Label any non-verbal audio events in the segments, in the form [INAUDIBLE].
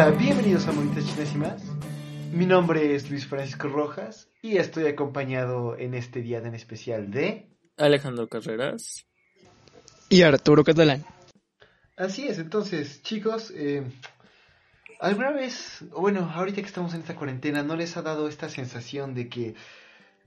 Hola, bienvenidos a Monitas Chinas y más. Mi nombre es Luis Francisco Rojas y estoy acompañado en este día tan especial de Alejandro Carreras y Arturo Catalán. Así es, entonces, chicos, eh, ¿alguna vez, bueno, ahorita que estamos en esta cuarentena, ¿no les ha dado esta sensación de que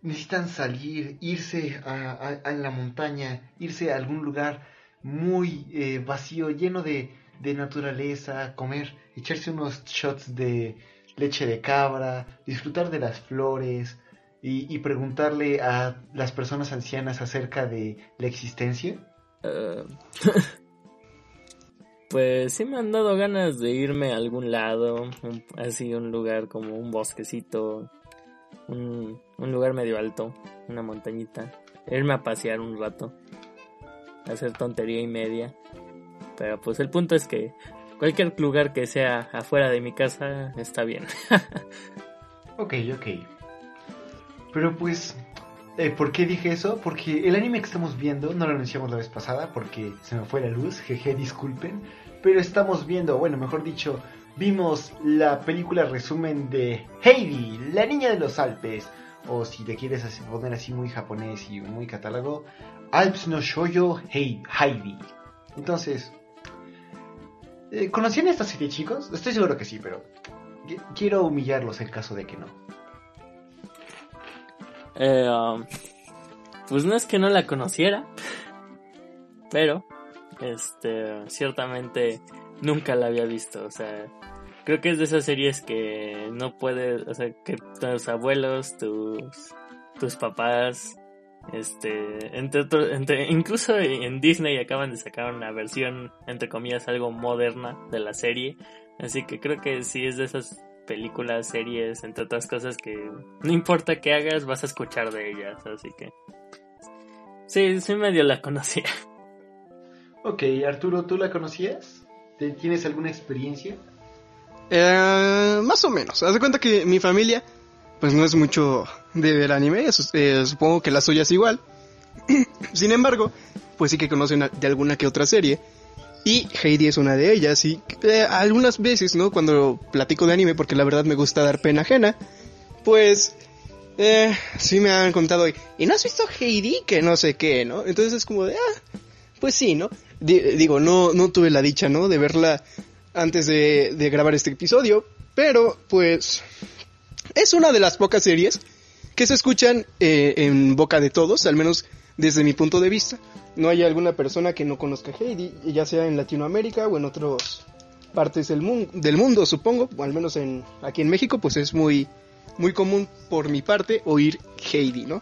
necesitan salir, irse a, la montaña, irse a algún lugar muy eh, vacío, lleno de, de naturaleza, comer, echarse unos shots de leche de cabra, disfrutar de las flores y, preguntarle a las personas ancianas acerca de la existencia? Eh, [LAUGHS] pues sí me han dado ganas de irme a algún lado, así un lugar como un bosquecito, un, lugar medio alto, una montañita, irme a pasear un rato, hacer tontería y media. Pero pues el punto es que cualquier lugar que sea afuera de mi casa está bien. [LAUGHS] ok, ok. Pero pues eh, ¿Por qué dije eso? Porque el anime que estamos viendo, no lo anunciamos la vez pasada porque se me fue la luz, jeje, disculpen. Pero estamos viendo, bueno, mejor dicho, vimos la película resumen de Heidi, la niña de los Alpes. O si te quieres poner así muy japonés y muy catálogo, Alps no Shoyo Heidi. Entonces, eh, ¿conocían esta serie, chicos? Estoy seguro que sí, pero quiero humillarlos en caso de que no. Eh, um, pues no es que no la conociera, pero este ciertamente nunca la había visto, o sea, creo que es de esas series que no puedes, o sea, que tus abuelos, tus tus papás este entre, entre incluso en Disney acaban de sacar una versión entre comillas algo moderna de la serie así que creo que sí es de esas películas, series, entre otras cosas que no importa qué hagas, vas a escuchar de ellas, así que... Sí, sí medio la conocía. Ok, Arturo, ¿tú la conocías? ¿Tienes alguna experiencia? Eh, más o menos. Haz de cuenta que mi familia, pues no es mucho de ver anime, eh, supongo que la suya es igual. [CLEARS THROAT] Sin embargo, pues sí que conocen de alguna que otra serie. Y Heidi es una de ellas. Y eh, algunas veces, ¿no? Cuando platico de anime, porque la verdad me gusta dar pena ajena, pues eh, sí me han contado. ¿Y no has visto Heidi? Que no sé qué, ¿no? Entonces es como de, ah, pues sí, ¿no? digo, no, no tuve la dicha, ¿no? De verla antes de grabar este episodio. Pero, pues, es una de las pocas series que se escuchan eh, en boca de todos, al menos desde mi punto de vista no hay alguna persona que no conozca Heidi, ya sea en Latinoamérica o en otras partes del, mundo, supongo, o al menos en, aquí en México, pues es muy, muy común por mi parte oír Heidi, ¿no?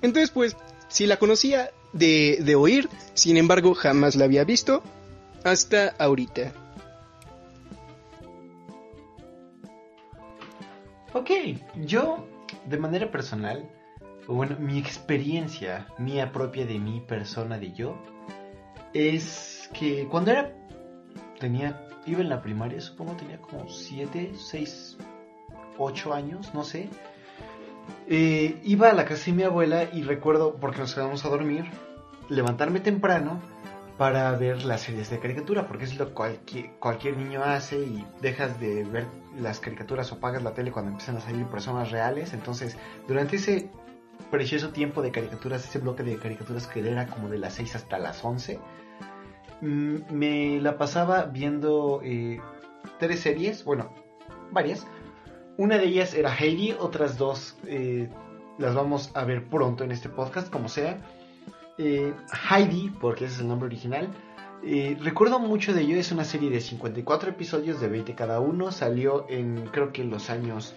Entonces, pues, si la conocía de, de oír, sin embargo, jamás la había visto hasta ahorita. Ok, yo, de manera personal, bueno, mi experiencia mía propia de mi persona, de yo, es que cuando era, tenía, iba en la primaria, supongo tenía como 7, 6, 8 años, no sé. Eh, iba a la casa de mi abuela y recuerdo, porque nos quedamos a dormir, levantarme temprano para ver las series de caricatura, porque es lo que cualquier, niño hace y dejas de ver las caricaturas o apagas la tele cuando empiezan a salir personas reales. Entonces, durante ese precioso tiempo de caricaturas, ese bloque de caricaturas que era como de las 6 hasta las 11, mm, me la pasaba viendo eh, tres series, bueno, varias. Una de ellas era Heidi, otras dos eh, las vamos a ver pronto en este podcast, como sea. Eh, Heidi, porque ese es el nombre original. recuerdo mucho de ello, es una serie de 54 episodios de 20 cada uno, salió en creo que en los años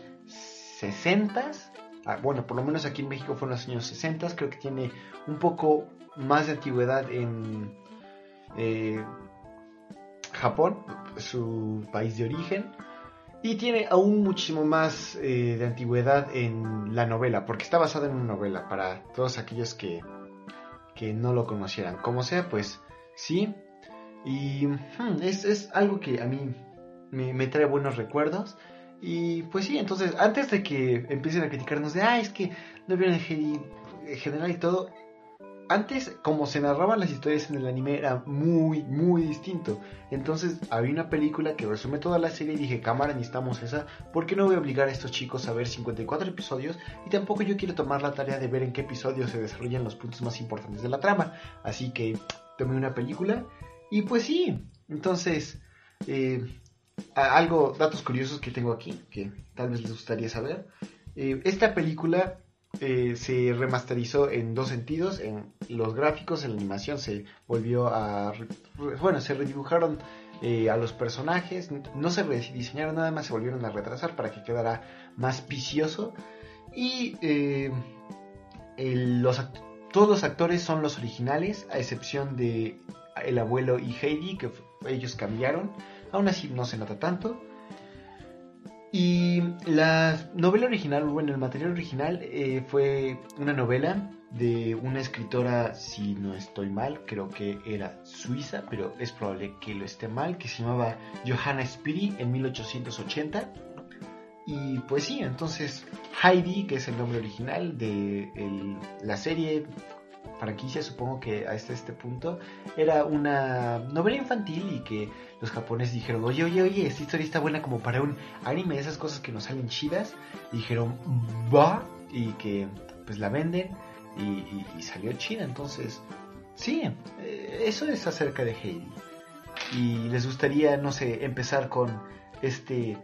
60 Ah, bueno, por lo menos aquí en México fue en los años 60, creo que tiene un poco más de antigüedad en eh, Japón, su país de origen, y tiene aún muchísimo más eh, de antigüedad en la novela, porque está basada en una novela, para todos aquellos que, que no lo conocieran. Como sea, pues sí, y hmm, es, es, algo que a mí me, me trae buenos recuerdos. Y pues sí, entonces, antes de que empiecen a criticarnos de, ah, es que no vieron el general y todo, antes, como se narraban las historias en el anime, era muy, muy distinto. Entonces, había una película que resume toda la serie y dije, cámara, necesitamos esa. ¿Por qué no voy a obligar a estos chicos a ver 54 episodios? Y tampoco yo quiero tomar la tarea de ver en qué episodios se desarrollan los puntos más importantes de la trama. Así que tomé una película y pues sí. Entonces, eh, algo, datos curiosos que tengo aquí, que tal vez les gustaría saber. Eh, esta película eh, se remasterizó en dos sentidos, en los gráficos, en la animación se volvió a... Bueno, se redibujaron eh, a los personajes, no se rediseñaron nada más, se volvieron a retrasar para que quedara más vicioso. Y eh, los, todos los actores son los originales, a excepción de el abuelo y Heidi, que ellos cambiaron. Aún así no se nota tanto. Y la novela original, bueno, el material original eh, fue una novela de una escritora, si no estoy mal, creo que era suiza, pero es probable que lo esté mal, que se llamaba Johanna Spiri en 1880. Y pues sí, entonces Heidi, que es el nombre original de la serie, franquicia, supongo que hasta este punto, era una novela infantil y que los japoneses dijeron, oye, oye, oye, esta historia está buena como para un anime, esas cosas que nos salen chidas. dijeron, va, y que pues la venden y, salió chida. Entonces, sí, eh, eso es acerca de Heidi. Y les gustaría, no sé, empezar con este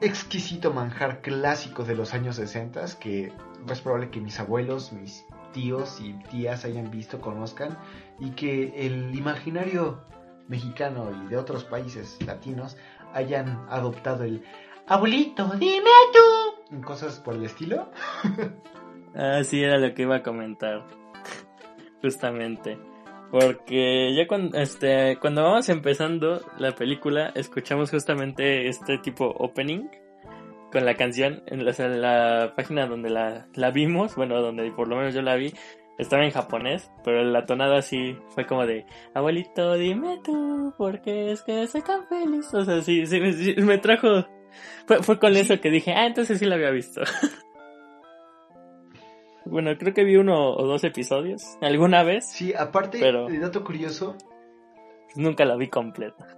exquisito manjar clásico de los años 60 que es probable que mis abuelos, mis tíos y tías hayan visto, conozcan y que el imaginario mexicano y de otros países latinos hayan adoptado el abuelito, dime tú, cosas por el estilo. [LAUGHS] ah, sí, era lo que iba a comentar. Justamente. Porque ya cuando, este, cuando vamos empezando la película, escuchamos justamente este tipo opening con la canción en la, en la página donde la, la, vimos, bueno, donde por lo menos yo la vi, estaba en japonés, pero la tonada sí fue como de, abuelito, dime tú, ¿por qué es que soy tan feliz? O sea, sí, sí, me trajo, fue, fue con eso que dije, ah, entonces sí la había visto. [LAUGHS] bueno, creo que vi uno o dos episodios, alguna vez. Sí, aparte, pero de dato curioso. Nunca la vi completa.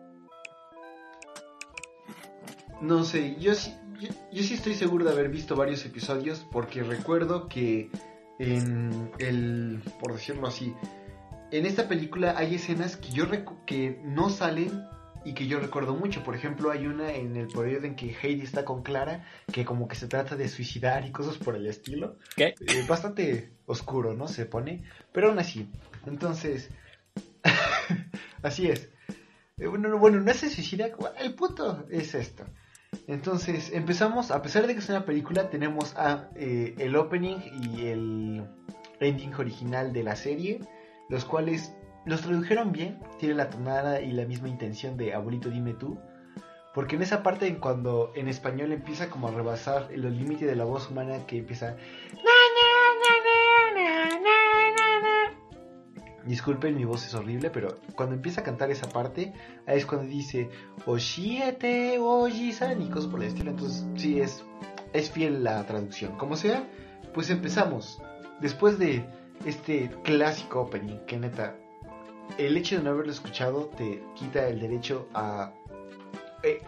No sé, yo sí, yo sí estoy seguro de haber visto varios episodios porque recuerdo que en el, por decirlo así, en esta película hay escenas que yo que no salen y que yo recuerdo mucho. Por ejemplo, hay una en el periodo en que Heidi está con Clara, que como que se trata de suicidar y cosas por el estilo. ¿Qué? Eh, bastante oscuro, ¿no? Se pone. Pero aún así. Entonces, [LAUGHS] así es. Eh, bueno, bueno, no se suicida. El punto es esto. Entonces empezamos, a pesar de que es una película, tenemos eh, el opening y el ending original de la serie, los cuales los tradujeron bien, tiene la tonada y la misma intención de abuelito dime tú, porque en esa parte cuando en español empieza como a rebasar el límite de la voz humana que empieza Disculpen, mi voz es horrible, pero cuando empieza a cantar esa parte, ahí es cuando dice Oshiete, Ojisan y cosas por el estilo. Entonces, sí, es, es fiel la traducción. Como sea, pues empezamos. Después de este clásico opening, que neta, el hecho de no haberlo escuchado te quita el derecho a. Eh,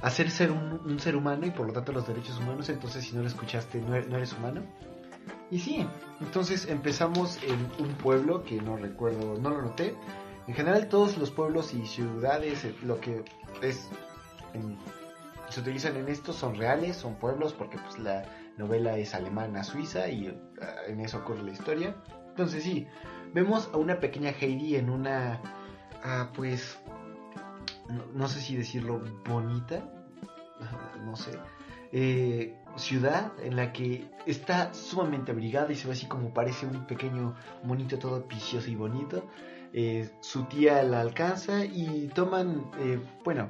a ser, ser un, ser humano y por lo tanto los derechos humanos. Entonces, si no lo escuchaste, no eres humano. Y sí, entonces empezamos en un pueblo que no recuerdo, no lo noté. En general todos los pueblos y ciudades, eh, lo que es se utilizan en esto son reales, son pueblos porque pues la novela es alemana suiza y ah, en eso ocurre la historia. Entonces sí, vemos a una pequeña Heidi en una ah, pues no, sé si decirlo bonita, [LAUGHS] no sé. Eh, ciudad en la que está sumamente abrigada y se ve así como parece un pequeño monito todo picioso y bonito. Eh, su tía la alcanza y toman, eh, bueno,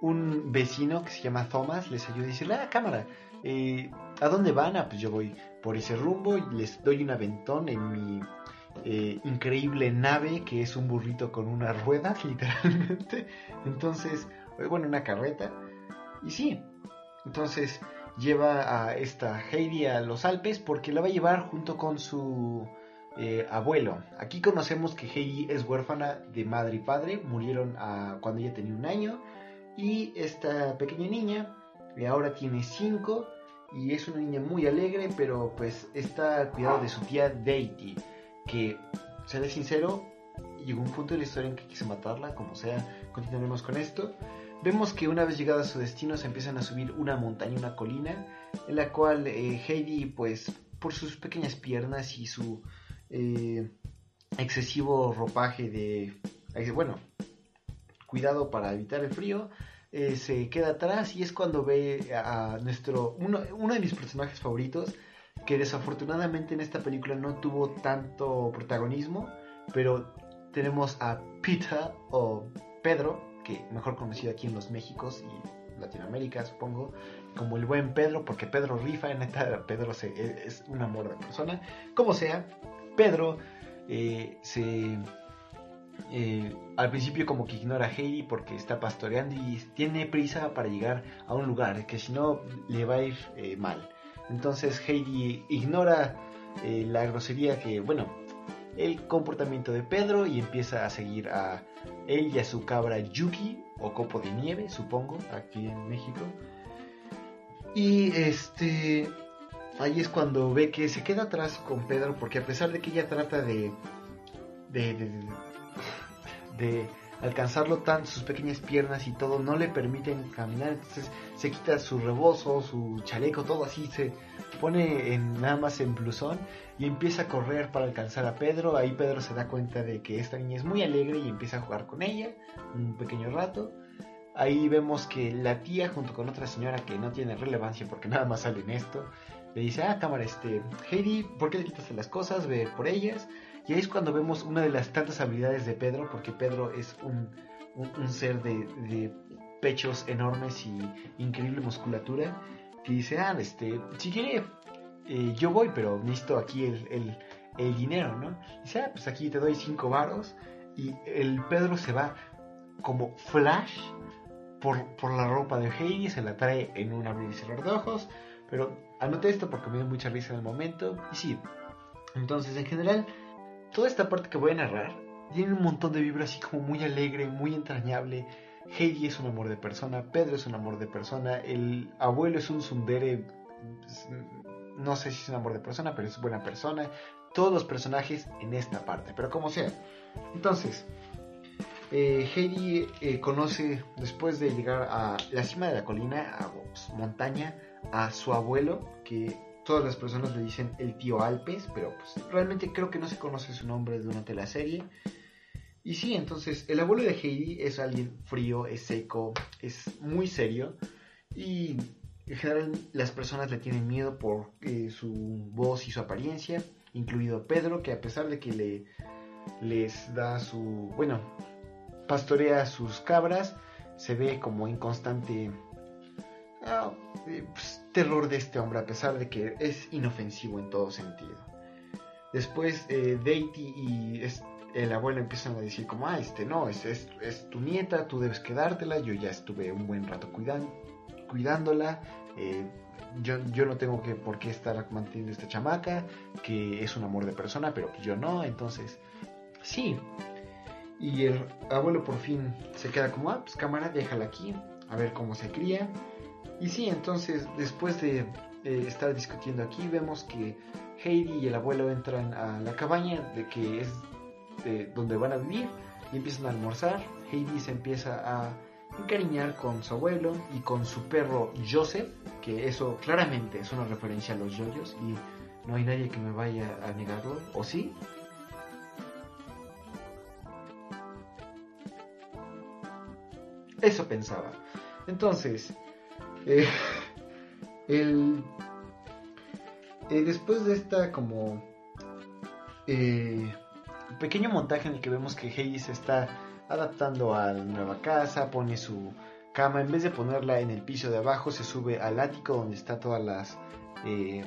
un vecino que se llama Thomas les ayuda a decirle, ah, cámara, eh, ¿a dónde van? Ah, pues yo voy por ese rumbo y les doy un aventón en mi increíble nave que es un burrito con una rueda, [LAUGHS] literalmente. Entonces, bueno, una carreta. Y sí, entonces lleva a esta Heidi a los Alpes porque la va a llevar junto con su eh, abuelo. Aquí conocemos que Heidi es huérfana de madre y padre, murieron cuando ella tenía un año. Y esta pequeña niña ahora tiene 5 y es una niña muy alegre, pero pues está cuidado de su tía Deity, que, seré sincero, llegó un punto de la historia en que quise matarla, como sea, continuaremos con esto. Vemos que una vez llegado a su destino se empiezan a subir una montaña, una colina, en la cual eh, Heidi, pues, por sus pequeñas piernas y su eh, excesivo ropaje de, eh, bueno, cuidado para evitar el frío, se queda atrás y es cuando ve a nuestro, uno, uno de mis personajes favoritos, que desafortunadamente en esta película no tuvo tanto protagonismo, pero tenemos a Peter o Pedro, que mejor conocido aquí en los Méxicos y Latinoamérica, supongo, como el buen Pedro, porque Pedro rifa, [LAUGHS] neta, Pedro se- e, es un amor de persona. Como sea, Pedro eh, se eh, al principio como que ignora a Heidi porque está pastoreando y tiene prisa para llegar a un lugar que si no le va a ir eh, mal. Entonces Heidi ignora la grosería que, bueno, el comportamiento de Pedro y empieza a seguir a él y a su cabra Yuki o copo de nieve, supongo, aquí en México. Y este ahí es cuando ve que se queda atrás con Pedro porque a pesar de que ella trata de de, de, de alcanzarlo tan sus pequeñas piernas y todo no le permiten caminar entonces se quita su rebozo su chaleco todo así se pone en nada más en blusón y empieza a correr para alcanzar a Pedro. Ahí Pedro se da cuenta de que esta niña es muy alegre y empieza a jugar con ella un pequeño rato. Ahí vemos que la tía junto con otra señora que no tiene relevancia porque nada más sale en esto le dice ah cámara este Heidi ¿por qué le quitas las cosas ve por ellas y ahí es cuando vemos una de las tantas habilidades de Pedro, porque Pedro es un, un, ser de, de pechos enormes y increíble musculatura, que dice, ah, este, si quiere, eh, yo voy, pero necesito aquí el, el, el dinero, ¿no? Dice, ah, pues aquí te doy cinco varos, y el Pedro se va como flash por, por la ropa de Heidi, se la trae en un abrir y cerrar de ojos, pero anoté esto porque me dio mucha risa en el momento, y sí, entonces en general toda esta parte que voy a narrar tiene un montón de vibras así como muy alegre, muy entrañable. Heidi es un amor de persona, Pedro es un amor de persona, el abuelo es un sundere, pues, no sé si es un amor de persona, pero es buena persona. Todos los personajes en esta parte, pero como sea. Entonces, eh, Heidi eh, conoce, después de llegar a la cima de la colina, a pues, montaña, a su abuelo, que todas las personas le dicen el tío Alpes, pero pues realmente creo que no se conoce su nombre durante la serie. Y sí, entonces el abuelo de Heidi es alguien frío, es seco, es muy serio y en general las personas le tienen miedo por eh, su voz y su apariencia, incluido Pedro, que a pesar de que le les da su, bueno, pastorea sus cabras, se ve como en constante ah, eh, pues, terror de este hombre, a pesar de que es inofensivo en todo sentido. Después eh, y el abuelo empiezan a decir como, ah, este no, es, es, es tu nieta, tú debes quedártela, yo ya estuve un buen rato cuidan- cuidándola, eh, yo, yo no tengo que por qué estar manteniendo esta chamaca, que es un amor de persona, pero yo no, entonces, sí. Y el abuelo por fin se queda como, ah, pues cámara, déjala aquí, a ver cómo se cría. Y sí, entonces después de estar discutiendo aquí, vemos que Heidi y el abuelo entran a la cabaña de que es de donde van a vivir y empiezan a almorzar. Heidi se empieza a encariñar con su abuelo y con su perro Joseph, que eso claramente es una referencia a los yoyos y no hay nadie que me vaya a negarlo, ¿o sí? Eso pensaba. Entonces, eh, el, eh, después de esta como eh, pequeño montaje en el que vemos que Heidi se está adaptando a la nueva casa, pone su cama, en vez de ponerla en el piso de abajo, se sube al ático donde está toda las, eh,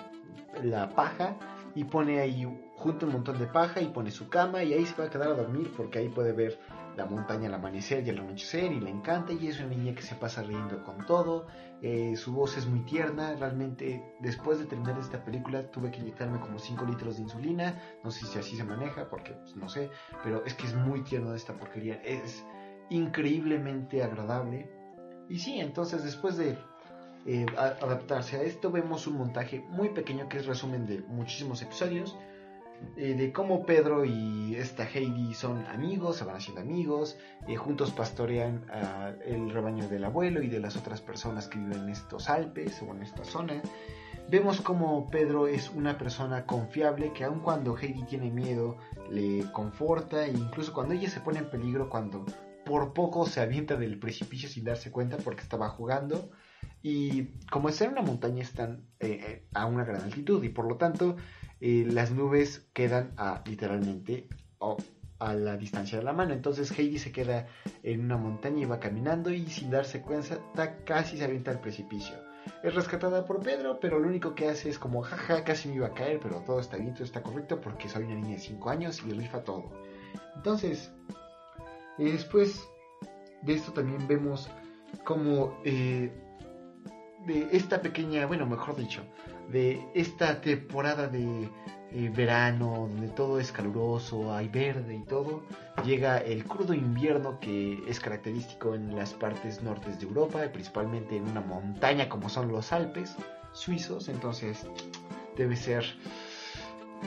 la paja y pone ahí junto un montón de paja y pone su cama y ahí se va a quedar a dormir porque ahí puede ver la montaña al amanecer y al anochecer y le encanta y es una niña que se pasa riendo con todo. Eh, su voz es muy tierna, realmente después de terminar esta película tuve que inyectarme como 5 litros de insulina, no sé si así se maneja porque pues, no sé, pero es que es muy tierno esta porquería, es increíblemente agradable. Y sí, entonces después de eh, adaptarse a esto vemos un montaje muy pequeño que es resumen de muchísimos episodios eh, de cómo Pedro y esta Heidi son amigos, se van haciendo amigos, eh, juntos pastorean el rebaño del abuelo y de las otras personas que viven en estos Alpes o en esta zona. Vemos cómo Pedro es una persona confiable que aun cuando Heidi tiene miedo le conforta e incluso cuando ella se pone en peligro, cuando por poco se avienta del precipicio sin darse cuenta porque estaba jugando. Y como es en una montaña están eh, a una gran altitud y por lo tanto las nubes quedan a literalmente a la distancia de la mano. Entonces Heidi se queda en una montaña y va caminando y sin darse cuenta casi se avienta al precipicio. Es rescatada por Pedro, pero lo único que hace es como jaja, casi me iba a caer, pero todo está bien, todo está correcto porque soy una niña de 5 años y rifa todo. Entonces, después de esto también vemos como eh, de esta pequeña, bueno, mejor dicho, de esta temporada de eh, verano, donde todo es caluroso, hay verde y todo, llega el crudo invierno que es característico en las partes nortes de Europa, principalmente en una montaña como son los Alpes suizos, entonces debe ser...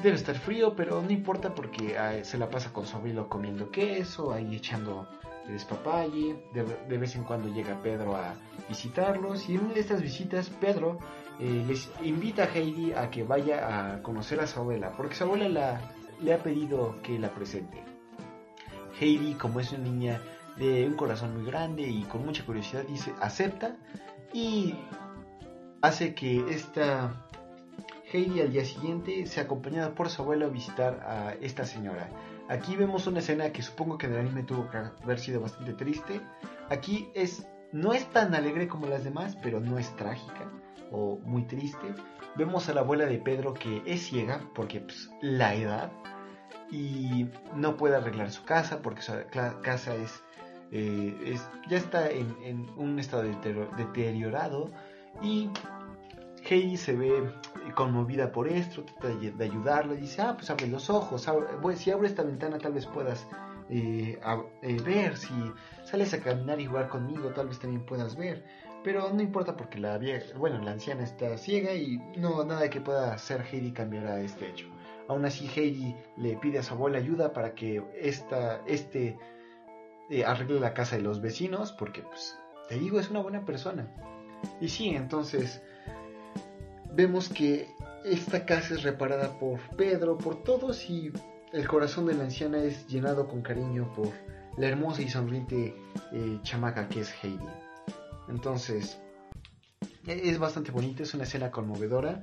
Debe estar frío, pero no importa porque ah, se la pasa con su abuelo comiendo queso, ahí echando despapalle. De, de vez en cuando llega Pedro a visitarlos y en una de estas visitas Pedro eh, les invita a Heidi a que vaya a conocer a su abuela, porque su abuela la, le ha pedido que la presente. Heidi, como es una niña de un corazón muy grande y con mucha curiosidad, dice, acepta y hace que esta Heidi al día siguiente sea acompañada por su abuela a visitar a esta señora. Aquí vemos una escena que supongo que en el anime tuvo que haber sido bastante triste. Aquí es no es tan alegre como las demás, pero no es trágica o muy triste. Vemos a la abuela de Pedro que es ciega porque pues, la edad y no puede arreglar su casa porque su casa es, eh, ya está en, un estado deteriorado y Heidi se ve conmovida por esto, trata de, ayudarlo y dice, ah, pues abre los ojos, si abre esta ventana tal vez puedas eh, eh, ver, si sales a caminar y jugar conmigo tal vez también puedas ver. Pero no importa porque la bueno, la anciana está ciega y no nada que pueda hacer Heidi cambiará este hecho. Aún así Heidi le pide a su abuela ayuda para que esta, este eh, arregle la casa de los vecinos porque pues te digo es una buena persona. Y sí, entonces vemos que esta casa es reparada por Pedro, por todos y el corazón de la anciana es llenado con cariño por la hermosa y sonriente eh, chamaca que es Heidi. Entonces, e-, es bastante bonita, es una escena conmovedora.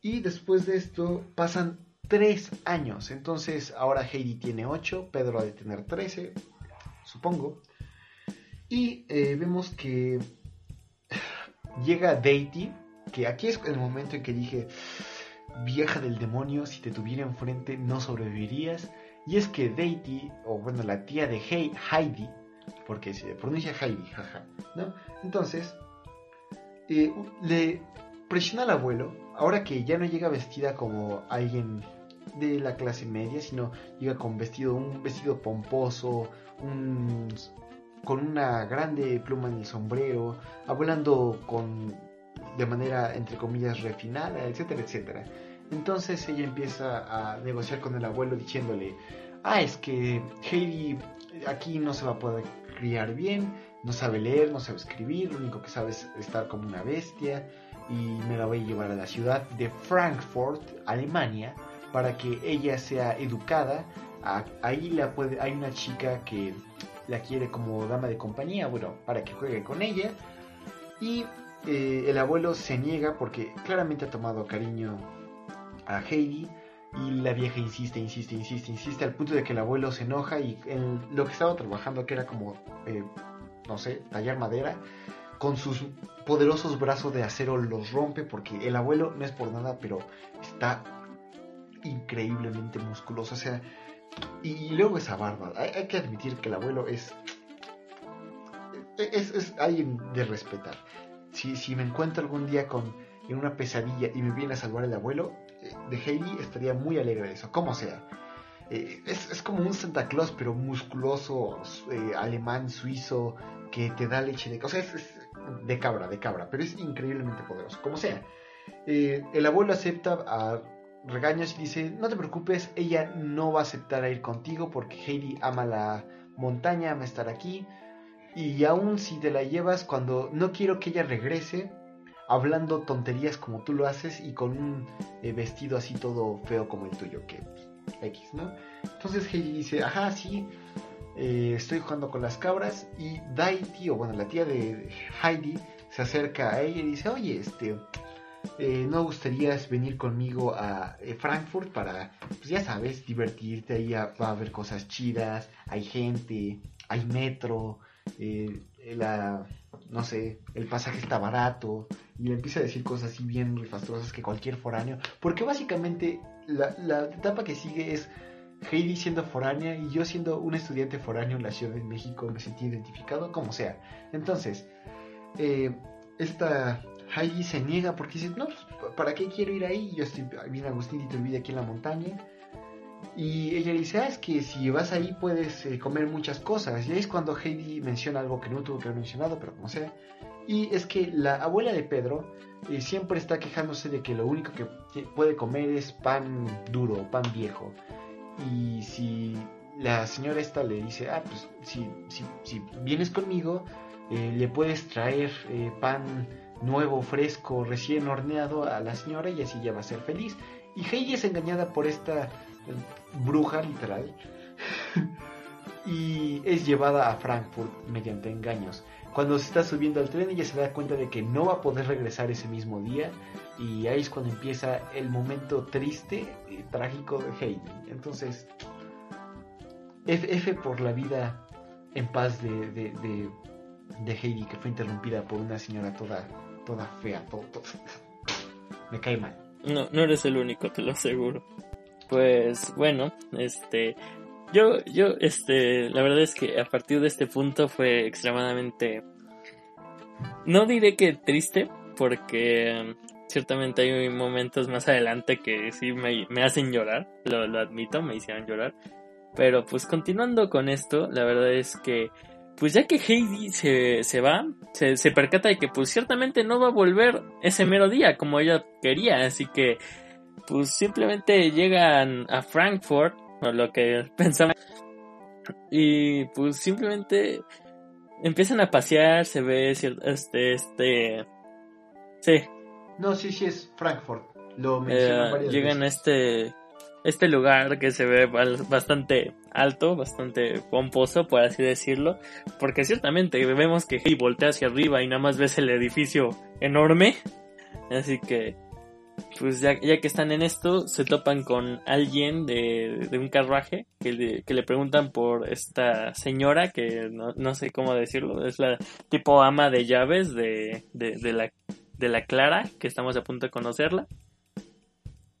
Y después de esto pasan tres años. Entonces, ahora Heidi tiene 8, Pedro ha de tener 13, supongo. Y eh, vemos que llega Deity, que aquí es el momento en que dije, vieja del demonio, si te tuviera enfrente no sobrevivirías. Y es que Deity, o bueno, la tía de Heidi, porque se pronuncia Heidi, jaja. Entonces, eh, le presiona al abuelo, ahora que ya no llega vestida como alguien de la clase media, sino llega con vestido, un vestido pomposo, con una grande pluma en el sombrero, hablando con de manera entre comillas refinada, etcétera, etcétera. Entonces ella empieza a negociar con el abuelo diciéndole, ah, es que Heidi aquí no se va a poder criar bien, no sabe leer, no sabe escribir, lo único que sabe es estar como una bestia y me la voy a llevar a la ciudad de Frankfurt, Alemania, para que ella sea educada. Ahí la hay una chica que la quiere como dama de compañía, bueno, para que juegue con ella. Y eh, el abuelo se niega porque claramente ha tomado cariño a Heidi y la vieja insiste, insiste, insiste, insiste al punto de que el abuelo se enoja y lo que estaba trabajando, que era como, eh, no sé, tallar madera, con sus poderosos brazos de acero los rompe porque el abuelo no es por nada, pero está increíblemente musculoso. O sea, Y luego esa barba. Hay, que admitir que el abuelo. Es, es alguien de respetar. Si, me encuentro algún día con, en una pesadilla y me viene a salvar el abuelo eh, de Heidi, estaría muy alegre de eso, como sea. Eh, es, es, como un Santa Claus, pero musculoso, eh, alemán, suizo, que te da leche de... O sea, es, de cabra, de cabra, pero es increíblemente poderoso, como sea. El abuelo acepta a regaños y dice, no te preocupes, ella no va a aceptar a ir contigo porque Heidi ama la montaña, ama estar aquí. Y aún si te la llevas, cuando no quiero que ella regrese, hablando tonterías como tú lo haces y con un eh, vestido así todo feo como el tuyo, que pues, X, ¿no? Entonces Heidi dice, ajá, sí, eh, estoy jugando con las cabras y Daiti, o bueno, la tía de Heidi, se acerca a ella y dice, oye, este, eh, ¿no gustarías venir conmigo a Frankfurt para, pues ya sabes, divertirte? Ahí va a haber cosas chidas, hay gente, hay metro, eh, la, no sé, el pasaje está barato, y le empieza a decir cosas así bien rifastrosas que cualquier foráneo, porque básicamente la, la etapa que sigue es Heidi siendo foránea y yo siendo un estudiante foráneo en la Ciudad de México me sentí identificado, como sea. Entonces, eh, esta Heidi se niega porque dice, no, pues, ¿para qué quiero ir ahí? Yo estoy bien Agustín y te olvidé aquí en la montaña. Y ella dice, ah, es que si vas ahí puedes eh, comer muchas cosas. Y ahí es cuando Heidi menciona algo que no tuvo que haber mencionado, pero como sea. Y es que la abuela de Pedro eh, siempre está quejándose de que lo único que puede comer es pan duro, pan viejo. Y si la señora esta le dice, ah, pues si, si, si vienes conmigo, eh, le puedes traer pan nuevo, fresco, recién horneado a la señora y así ya va a ser feliz. Y Heidi es engañada por esta bruja, literal, y es llevada a Frankfurt mediante engaños. Cuando se está subiendo al tren ella se da cuenta de que no va a poder regresar ese mismo día y ahí es cuando empieza el momento triste y trágico de Heidi. Entonces, F, por la vida en paz de, Heidi que fue interrumpida por una señora toda, toda fea, todo, todo. [LAUGHS] me cae mal. No, no eres el único, te lo aseguro. Pues bueno, este, yo, yo, este, la verdad es que a partir de este punto fue extremadamente, no diré que triste, porque ciertamente hay momentos más adelante que sí me, hacen llorar, lo, lo, admito, me hicieron llorar. Pero pues continuando con esto, la verdad es que, pues ya que Heidi se, se va, se, se percata de que pues ciertamente no va a volver ese mero día como ella quería, así que pues simplemente llegan a Frankfurt, o lo que [LAUGHS] pensaba, y pues simplemente empiezan a pasear, se ve este, este, sí, no, sí, sí, es Frankfurt. Lo mencionan eh, varias Llegan veces. a este, este lugar que se ve bastante alto, bastante pomposo, por así decirlo. Porque ciertamente vemos que Hey voltea hacia arriba y nada más ves el edificio enorme. Así que, pues ya, ya que están en esto, se topan con alguien de, de un carruaje que le, que le, preguntan por esta señora que no, no, sé cómo decirlo. Es la tipo ama de llaves de, de, de la de la Clara, que estamos a punto de conocerla.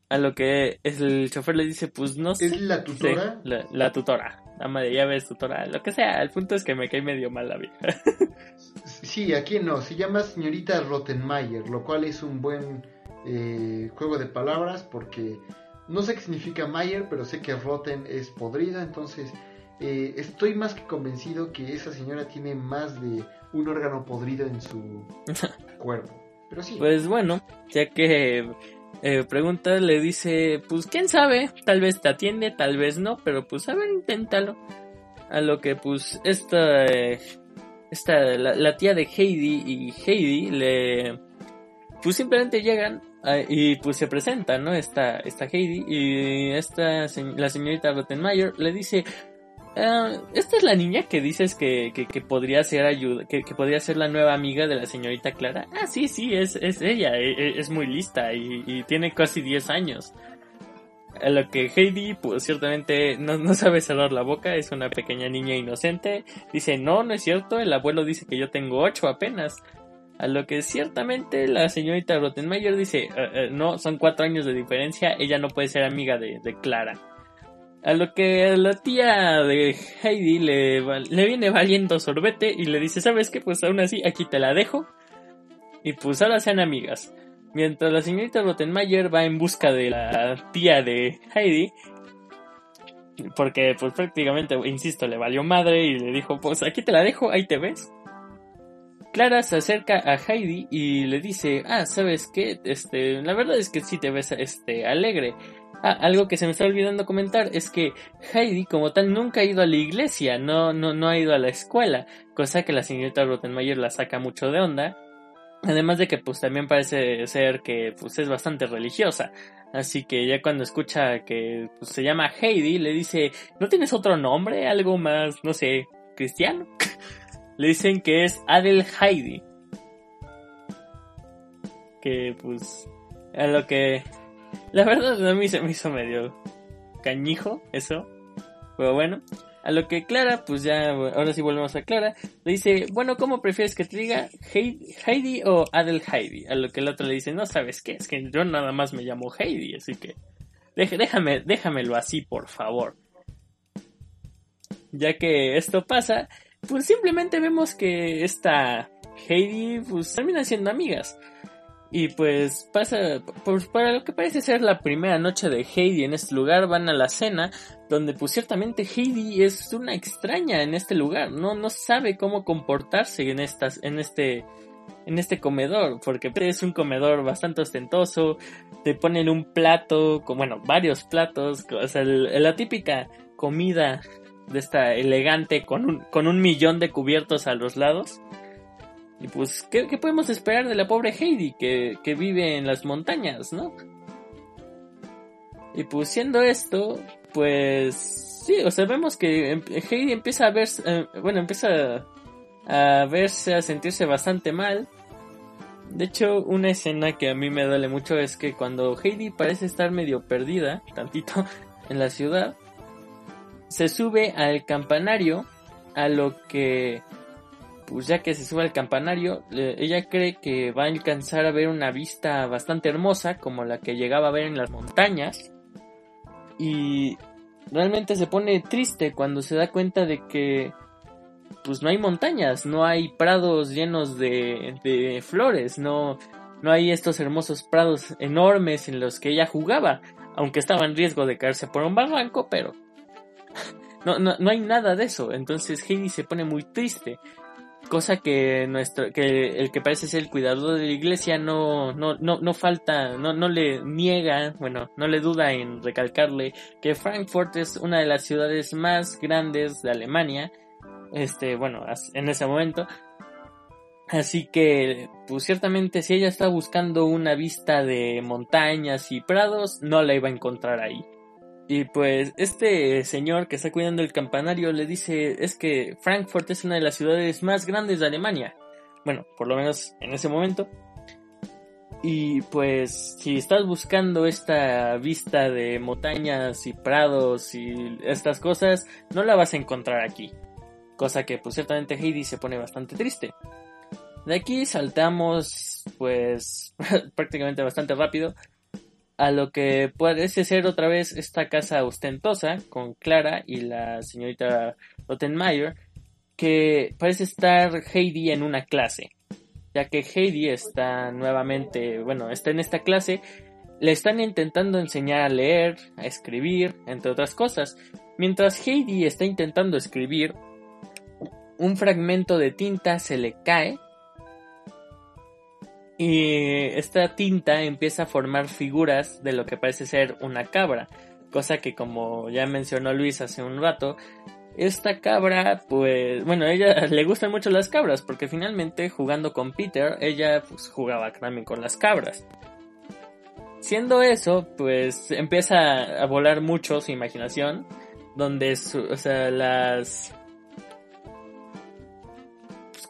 A lo que el chofer le dice, pues no sé. ¿Es la tutora? Sí, la, la, tutora. Ama de llaves, tutora, lo que sea. El punto es que me cae medio mal la vieja. [LAUGHS] sí, aquí no. Se llama señorita Rottenmeier, lo cual es un buen eh, juego de palabras porque no sé qué significa Mayer, pero sé que Rotten es podrida, entonces eh, estoy más que convencido que esa señora tiene más de un órgano podrido en su [LAUGHS] cuerpo. Pero sí. Pues bueno, ya que eh, pregunta, le dice, pues quién sabe, tal vez te atiende, tal vez no, pero pues a ver, inténtalo. A lo que pues esta, eh, esta la, la, tía de Heidi y Heidi le, pues simplemente llegan y pues se presentan, ¿no? Esta, esta Heidi y esta, la señorita Rottenmeier le dice, Uh, esta es la niña que dices que, que, que podría ser ayuda, que, que, podría ser la nueva amiga de la señorita Clara. Ah, sí, sí, es, es ella, es, es muy lista y, y, tiene casi 10 años. A lo que Heidi, pues ciertamente no, no sabe cerrar la boca, es una pequeña niña inocente. Dice, no, no es cierto, el abuelo dice que yo tengo 8 apenas. A lo que ciertamente la señorita Rottenmeier dice, uh, uh, no, son 4 años de diferencia, ella no puede ser amiga de, de Clara. A lo que la tía de Heidi le, le viene valiendo sorbete y le dice, ¿sabes qué? Pues aún así, aquí te la dejo. Y pues ahora sean amigas. Mientras la señorita Rottenmeier va en busca de la tía de Heidi. Porque pues prácticamente, insisto, le valió madre y le dijo, pues aquí te la dejo, ahí te ves. Clara se acerca a Heidi y le dice, ah, ¿sabes qué? Este, la verdad es que sí te ves, este, alegre. Ah, algo que se me está olvidando comentar es que Heidi como tal nunca ha ido a la iglesia, no, no, no ha ido a la escuela, cosa que la señorita Rottenmeier la saca mucho de onda. Además de que pues también parece ser que pues es bastante religiosa. Así que ya cuando escucha que pues, se llama Heidi, le dice, ¿no tienes otro nombre? Algo más, no sé, cristiano. [LAUGHS] le dicen que es Adel Heidi. Que pues a lo que la verdad a mí se me hizo medio cañijo eso. Pero bueno, a lo que Clara, pues ya, ahora sí volvemos a Clara, le dice, bueno, ¿cómo prefieres que te diga Heidi, o Adel Heidi? A lo que el otro le dice, no sabes qué, es que yo nada más me llamo Heidi, así que déjame, déjamelo así, por favor. Ya que esto pasa, pues simplemente vemos que esta Heidi, pues termina siendo amigas. Y pues pasa, pues para lo que parece ser la primera noche de Heidi en este lugar, van a la cena, donde pues ciertamente Heidi es una extraña en este lugar, no, no sabe cómo comportarse en estas, en este, en este comedor, porque es un comedor bastante ostentoso, te ponen un plato, con, bueno, varios platos, o sea, la típica comida de esta elegante con un, con un millón de cubiertos a los lados. Y pues, ¿qué, podemos esperar de la pobre Heidi que, que, vive en las montañas, no? Y pues siendo esto, pues sí, o sea, vemos que em, Heidi empieza a ver, eh, bueno, empieza a verse, a sentirse bastante mal. De hecho, una escena que a mí me duele mucho es que cuando Heidi parece estar medio perdida, tantito, en la ciudad, se sube al campanario, a lo que pues ya que se sube al campanario, ella cree que va a alcanzar a ver una vista bastante hermosa, como la que llegaba a ver en las montañas. Y realmente se pone triste cuando se da cuenta de que pues no hay montañas, no hay prados llenos de, de flores, no, no hay estos hermosos prados enormes en los que ella jugaba, aunque estaba en riesgo de caerse por un barranco, pero no, no, no hay nada de eso. Entonces Heidi se pone muy triste cosa que nuestro que el que parece ser el cuidador de la iglesia no no no no falta no no le niega bueno no le duda en recalcarle que Frankfurt es una de las ciudades más grandes de Alemania este bueno en ese momento así que pues ciertamente si ella está buscando una vista de montañas y prados no la iba a encontrar ahí y pues este señor que está cuidando el campanario le dice es que Frankfurt es una de las ciudades más grandes de Alemania. Bueno, por lo menos en ese momento. Y pues si estás buscando esta vista de montañas y prados y estas cosas, no la vas a encontrar aquí. Cosa que pues ciertamente Heidi se pone bastante triste. De aquí saltamos pues [LAUGHS] prácticamente bastante rápido a lo que parece ser otra vez esta casa ostentosa con Clara y la señorita Rottenmeier, que parece estar Heidi en una clase, ya que Heidi está nuevamente, bueno, está en esta clase, le están intentando enseñar a leer, a escribir, entre otras cosas. Mientras Heidi está intentando escribir, un fragmento de tinta se le cae y esta tinta empieza a formar figuras de lo que parece ser una cabra, cosa que como ya mencionó Luis hace un rato, esta cabra, pues, bueno, a ella [LAUGHS] le gustan mucho las cabras, porque finalmente jugando con Peter, ella pues jugaba también con las cabras. Siendo eso, pues empieza a volar mucho su imaginación, donde, o sea, las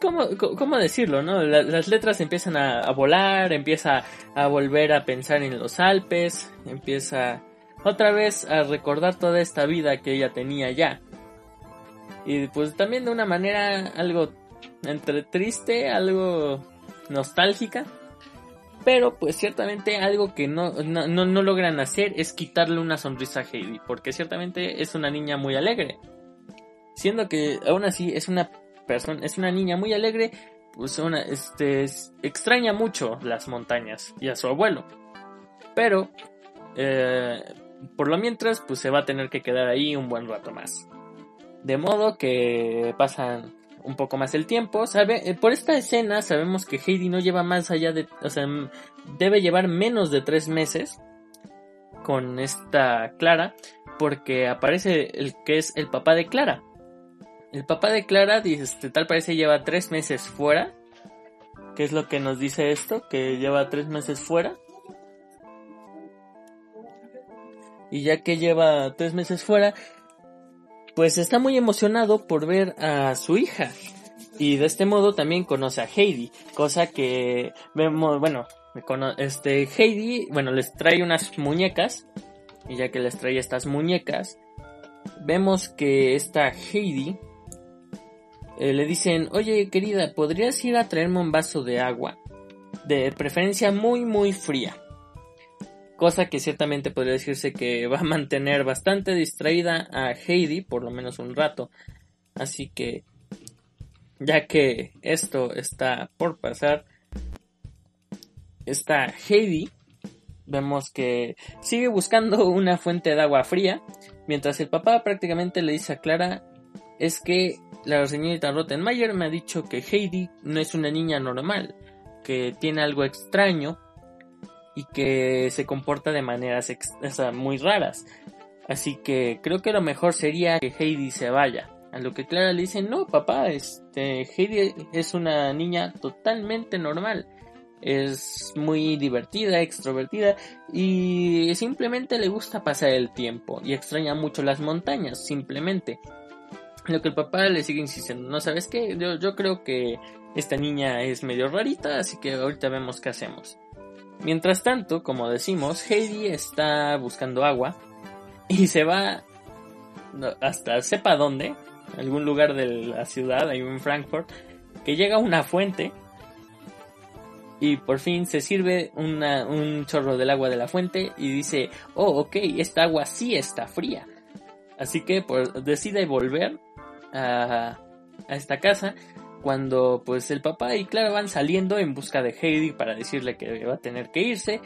¿cómo, decirlo, no? las letras empiezan a, volar, empieza a volver a pensar en los Alpes, empieza otra vez a recordar toda esta vida que ella tenía ya. Y pues también de una manera algo entre triste, algo nostálgica. Pero pues ciertamente algo que no, no, no, no logran hacer es quitarle una sonrisa a Heidi, porque ciertamente es una niña muy alegre. Siendo que aún así es una es una niña muy alegre, pues una, este, es- extraña mucho las montañas y a su abuelo. Pero, eh, por lo mientras, pues se va a tener que quedar ahí un buen rato más. De modo que pasan un poco más el tiempo. Sabe, eh, por esta escena sabemos que Heidi no lleva más allá de, o sea, debe llevar menos de tres meses con esta Clara, porque aparece el que es el papá de Clara. El papá de Clara, este, tal parece lleva tres meses fuera. ¿Qué es lo que nos dice esto? Que lleva tres meses fuera. Y ya que lleva tres meses fuera, pues está muy emocionado por ver a su hija. Y de este modo también conoce a Heidi, cosa que vemos, bueno, este Heidi, bueno, les trae unas muñecas y ya que les trae estas muñecas, vemos que esta Heidi eh, le dicen, oye querida, ¿podrías ir a traerme un vaso de agua? De preferencia muy muy fría. Cosa que ciertamente podría decirse que [LAUGHS] va a mantener bastante distraída a Heidi por lo menos un rato. Así que, ya que esto está por pasar, esta Heidi vemos que sigue buscando una fuente de agua fría, mientras el papá prácticamente le dice a Clara es que la señorita Rottenmeier me ha dicho que Heidi no es una niña normal, que tiene algo extraño y que se comporta de maneras muy raras. Así que creo que lo mejor sería que Heidi se vaya. A lo que Clara le dice, no papá, este, Heidi es una niña totalmente normal. Es muy divertida, extrovertida y simplemente le gusta pasar el tiempo y extraña mucho las montañas, simplemente. Lo que el papá le sigue insistiendo, no sabes qué, yo, yo creo que esta niña es medio rarita, así que ahorita vemos qué hacemos. Mientras tanto, como decimos, Heidi está buscando agua y se va hasta sepa dónde, algún lugar de la ciudad, ahí en Frankfurt, que llega a una fuente y por fin se sirve un chorro del agua de la fuente y dice, oh, ok, esta agua sí está fría. Así que pues, decide volver a, esta casa cuando pues el papá y Clara van saliendo en busca de Heidi para decirle que va a tener que irse.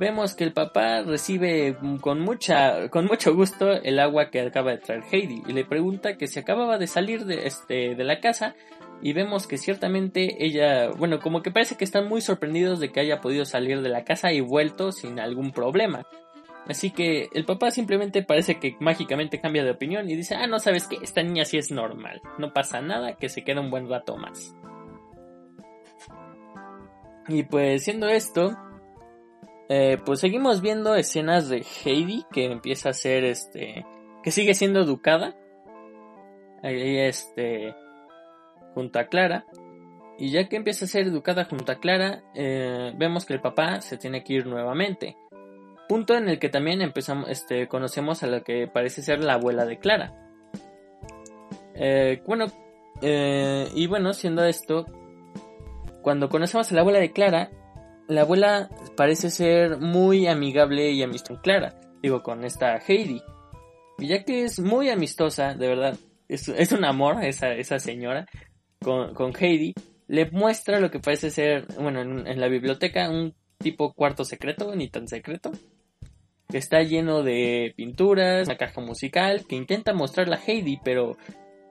Vemos que el papá recibe con mucha con mucho gusto el agua que acaba de traer Heidi y le pregunta que se acababa de salir de este de la casa y vemos que ciertamente ella, bueno, como que parece que están muy sorprendidos de que haya podido salir de la casa y vuelto sin algún problema. Así que el papá simplemente parece que mágicamente cambia de opinión y dice, ah, no sabes qué, esta niña sí es normal, no pasa nada, que se queda un buen rato más. Y pues siendo esto, eh, pues seguimos viendo escenas de Heidi que empieza a ser este, que sigue siendo educada. Ahí este, junto a Clara. Y ya que empieza a ser educada junto a Clara, eh, vemos que el papá se tiene que ir nuevamente. Punto en el que también empezamos, este, conocemos a la que parece ser la abuela de Clara. Eh, bueno, eh, y bueno, siendo esto, cuando conocemos a la abuela de Clara, la abuela parece ser muy amigable y amistosa con Clara, digo, con esta Heidi. Y ya que es muy amistosa, de verdad, es, un amor esa, esa señora con, con Heidi, le muestra lo que parece ser, bueno, en, en la biblioteca, un tipo cuarto secreto, ni tan secreto, que está lleno de pinturas, una caja musical, que intenta mostrarla a Heidi, pero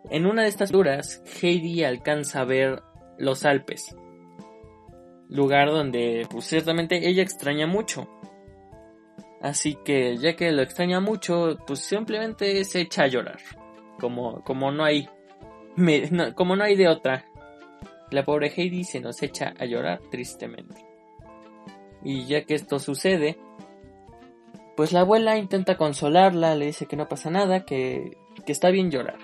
en una de estas duras, Heidi alcanza a ver los Alpes, lugar donde, pues ciertamente ella extraña mucho. Así que, ya que lo extraña mucho, pues simplemente se echa a llorar, como, como no hay, me- como no hay de otra. La pobre Heidi se nos echa a llorar tristemente. Y ya que esto sucede, pues la abuela intenta consolarla, le dice que no pasa nada, que, que está bien llorar.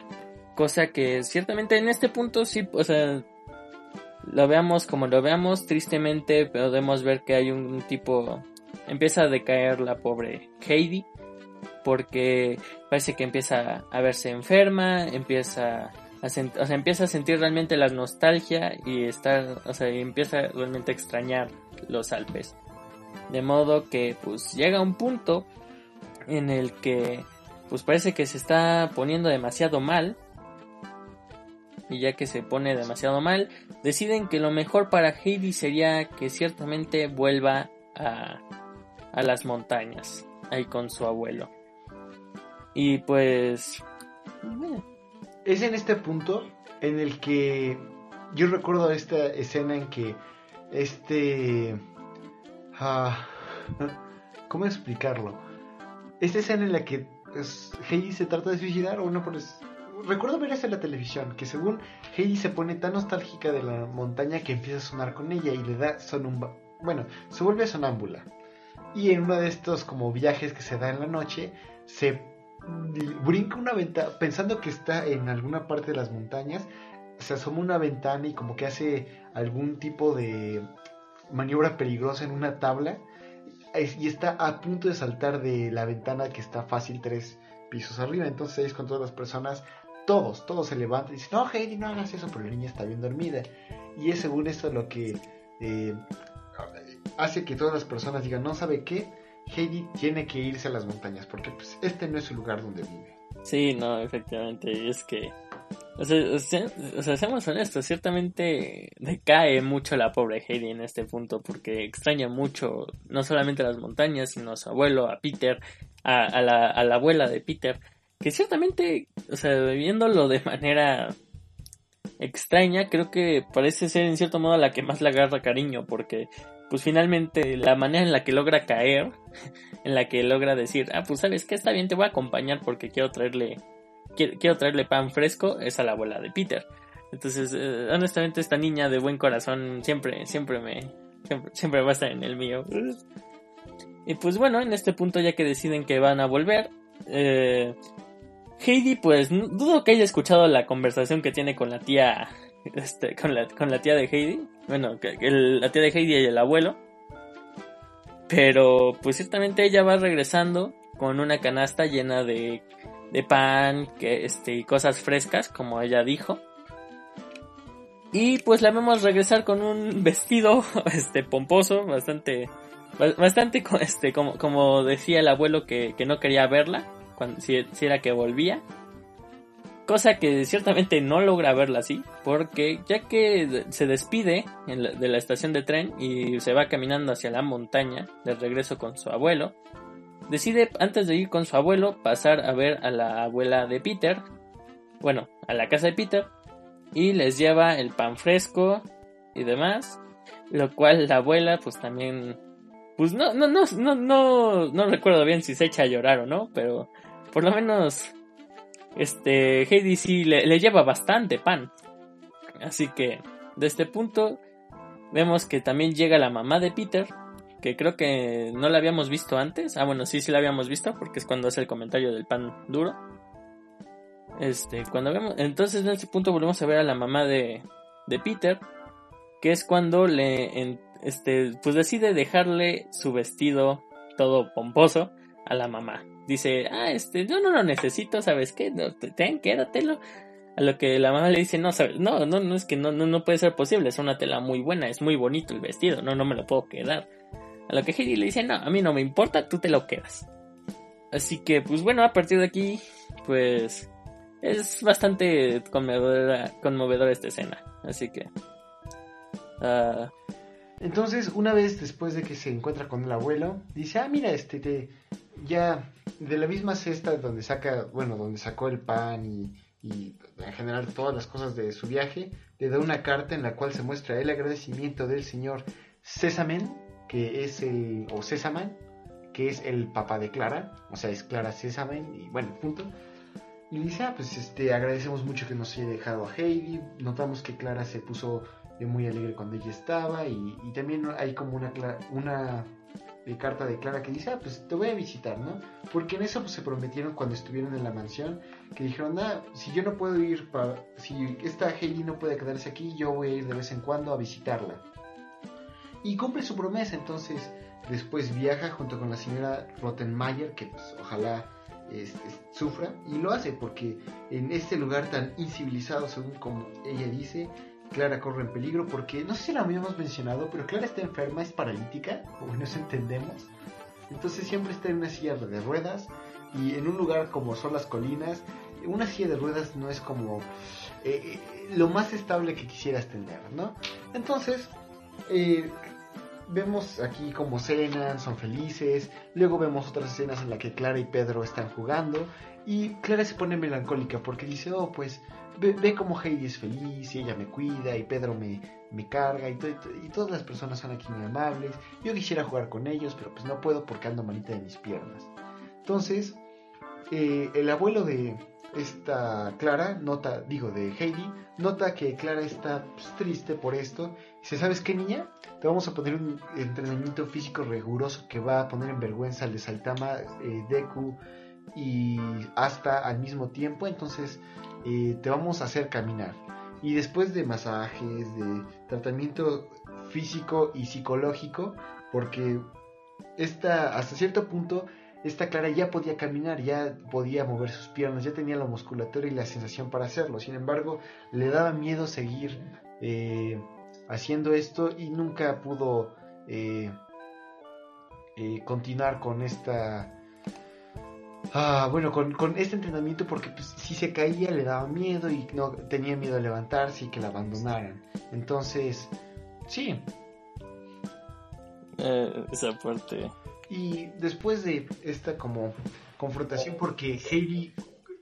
Cosa que ciertamente en este punto sí, o sea, lo veamos como lo veamos, tristemente podemos ver que hay un tipo, empieza a decaer la pobre Heidi, porque parece que empieza a verse enferma, empieza o sea, empieza a sentir realmente la nostalgia y está, o sea, empieza realmente a extrañar los Alpes. De modo que pues llega un punto en el que pues parece que se está poniendo demasiado mal. Y ya que se pone demasiado mal, deciden que lo mejor para Heidi sería que ciertamente vuelva a, a las montañas, ahí con su abuelo. Y pues... Es en este punto en el que yo recuerdo esta escena en que este... Ah, ¿Cómo explicarlo? Esta escena en la que Heidi se trata de suicidar o no pues recuerdo ver eso en la televisión que según Heidi se pone tan nostálgica de la montaña que empieza a sonar con ella y le da son un bueno se vuelve sonámbula y en uno de estos como viajes que se da en la noche se brinca una ventana, pensando que está en alguna parte de las montañas, se asoma una ventana y como que hace algún tipo de maniobra peligrosa en una tabla y está a punto de saltar de la ventana que está fácil tres pisos arriba. Entonces es con todas las personas, todos, todos se levantan y dicen, no, Heidi, no hagas eso, pero la niña está bien dormida. Y es según esto lo que eh, hace que todas las personas digan, no sabe qué, Heidi tiene que irse a las montañas porque pues, este no es el lugar donde vive. Sí, no, efectivamente, es que, o sea, o sea, seamos honestos, ciertamente decae mucho la pobre Heidi en este punto porque extraña mucho no solamente las montañas, sino a su abuelo, a Peter, a, la, a la abuela de Peter, que ciertamente, o sea, viéndolo de manera extraña, creo que parece ser en cierto modo la que más le agarra cariño, porque pues finalmente la manera en la que logra caer, [LAUGHS] en la que logra decir, ah, pues sabes que está bien, te voy a acompañar porque quiero traerle, quiero, traerle pan fresco, es a la abuela de Peter. Entonces, eh, honestamente, esta niña de buen corazón siempre, siempre me, siempre, va a estar en el mío. Y pues bueno, en este punto ya que deciden que van a volver, eh, Heidi, pues dudo que haya escuchado la conversación que tiene con la tía, este, con la, con la tía de Heidi. Bueno, la tía de Heidi y el abuelo. Pero pues ciertamente ella va regresando con una canasta llena de, de pan que, este, y cosas frescas, como ella dijo. Y pues la vemos regresar con un [LAUGHS] vestido este pomposo, bastante bastante este como, como decía el abuelo que, que no quería verla cuando, si, era que volvía. Cosa que ciertamente no logra verla así, porque ya que se despide de la estación de tren y se va caminando hacia la montaña de regreso con su abuelo, decide antes de ir con su abuelo pasar a ver a la abuela de Peter, bueno, a la casa de Peter, y les lleva el pan fresco y demás, lo cual la abuela pues también pues no no no no no recuerdo bien si se echa a llorar o no, pero por lo menos, este, Heidi sí le, lleva bastante pan. Así que, de este punto, vemos que también llega la mamá de Peter, que creo que no la habíamos visto antes. Ah, bueno, sí, sí la habíamos visto, porque es cuando hace el comentario del pan duro. Este, cuando vemos, entonces en este punto volvemos a ver a la mamá de, de Peter, que es cuando le, este, pues decide dejarle su vestido todo pomposo a la mamá dice, ah, este, yo no lo necesito, ¿sabes qué? No, ten, quédatelo. A lo que la mamá le dice, no, sabes, no, no, no es que no, no, no puede ser posible, es una tela muy buena, es muy bonito el vestido, no, no me lo puedo quedar. A lo que Heidi le dice, no, a mí no me importa, tú te lo quedas. Así que, pues bueno, a partir de aquí, pues es bastante conmovedora, conmovedora esta escena. Así que... Uh... Entonces, una vez después de que se encuentra con el abuelo, dice, ah, mira, este, te, ya de la misma cesta donde saca, bueno, donde sacó el pan y, y, en general todas las cosas de su viaje, le da una carta en la cual se muestra el agradecimiento del señor Césamen, que es el, o Césaman, que es el papá de Clara, o sea, es Clara Césamen, y bueno, punto. Y dice, ah, pues este, agradecemos mucho que nos haya dejado a Heidi, notamos que Clara se puso muy alegre cuando ella estaba, y, también hay como una, una de carta de Clara que dice, ah, pues te voy a visitar, ¿no? Porque en eso pues, se prometieron cuando estuvieron en la mansión, que dijeron, ah, si yo no puedo ir, si esta Hailey no puede quedarse aquí, yo voy a ir de vez en cuando a visitarla. Y cumple su promesa, entonces después viaja junto con la señora Rottenmeier, que pues ojalá este, sufra y lo hace porque en este lugar tan incivilizado según como ella dice Clara corre en peligro porque no sé si la habíamos mencionado pero Clara está enferma es paralítica como nos entendemos. Entonces siempre está en una silla de ruedas y en un lugar como son las colinas una silla de ruedas no es como eh, lo más estable que quisieras tener no entonces eh, vemos aquí como cenan, son felices, luego vemos otras escenas en las que Clara y Pedro están jugando y Clara se pone melancólica porque dice, oh, pues ve, ve como Heidi es feliz y ella me cuida y Pedro me, me carga y, y, todas las personas son aquí muy amables, yo quisiera jugar con ellos, pero pues no puedo porque ando malita de mis piernas. Entonces, eh, el abuelo de esta Clara nota, digo, de Heidi, nota que Clara está pues, triste por esto. Dice, ¿sabes qué niña? Te vamos a poner un entrenamiento físico riguroso que va a poner en vergüenza al de Saitama, eh, Deku y hasta al mismo tiempo. Entonces eh, te vamos a hacer caminar. Y después de masajes, de tratamiento físico y psicológico, porque esta, hasta cierto punto esta Clara ya podía caminar, ya podía mover sus piernas, ya tenía la musculatura y la sensación para hacerlo. Sin embargo, le daba miedo seguir eh, haciendo esto y nunca pudo eh, eh, continuar con esta... Ah, bueno, con, con, este entrenamiento porque pues, si se caía le daba miedo y no tenía miedo de levantarse y que la abandonaran. Entonces, sí. esa parte y después de esta como confrontación, porque Heidi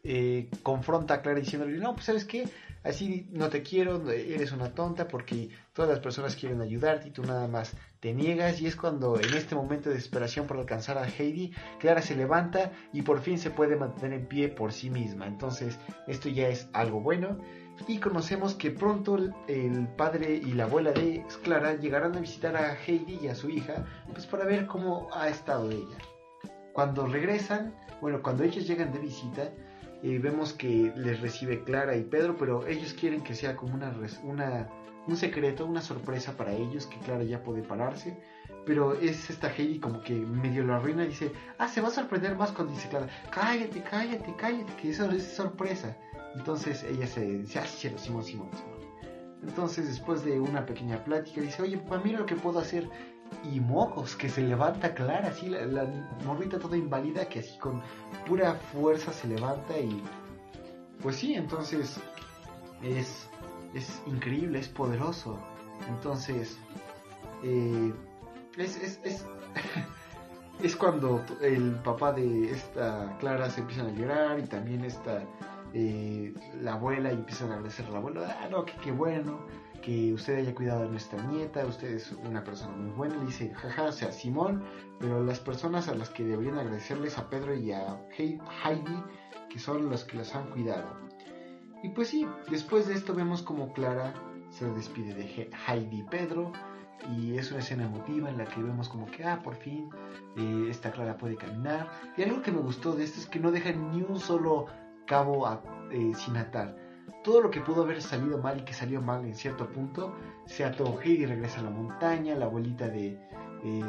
eh, confronta a Clara diciéndole, no, pues sabes qué, así no te quiero, eres una tonta porque todas las personas quieren ayudarte y tú nada más te niegas y es cuando en este momento de desesperación por alcanzar a Heidi, Clara se levanta y por fin se puede mantener en pie por sí misma. Entonces esto ya es algo bueno y conocemos que pronto el padre y la abuela de Clara llegarán a visitar a Heidi y a su hija, pues para ver cómo ha estado ella. Cuando regresan, bueno, cuando ellos llegan de visita, eh, vemos que les recibe Clara y Pedro, pero ellos quieren que sea como una, una, un secreto, una sorpresa para ellos, que Clara ya puede pararse. Pero es esta Heidi como que medio lo arruina y dice, ah, se va a sorprender más cuando dice Clara, cállate, cállate, cállate, que eso es sorpresa. Entonces ella se dice, ah, sí, Simón, Simón, Simón. Entonces después de una pequeña plática dice, oye, papá, mira lo que puedo hacer. Y mocos, que se levanta Clara, así la, la morrita toda inválida, que así con pura fuerza se levanta y... Pues sí, entonces es, es increíble, es poderoso. Entonces, eh, es, es, es, [LAUGHS] es cuando el papá de esta Clara se empieza a llorar y también esta eh, la abuela y empiezan a agradecer a la abuela, ah, no, que bueno, que usted haya cuidado de nuestra nieta, usted es una persona muy buena, le dice, jaja, o sea, Simón, pero las personas a las que deberían agradecerles a Pedro y a Heidi, que son los que las han cuidado. Y pues sí, después de esto vemos como Clara se despide de Heidi y Pedro, y es una escena emotiva en la que vemos como que, ah, por fin, eh, esta Clara puede caminar. Y algo que me gustó de esto es que no dejan ni un solo cabo eh, sin atar. Todo lo que pudo haber salido mal y que salió mal en cierto punto, se ató. y regresa a la montaña, la abuelita de eh,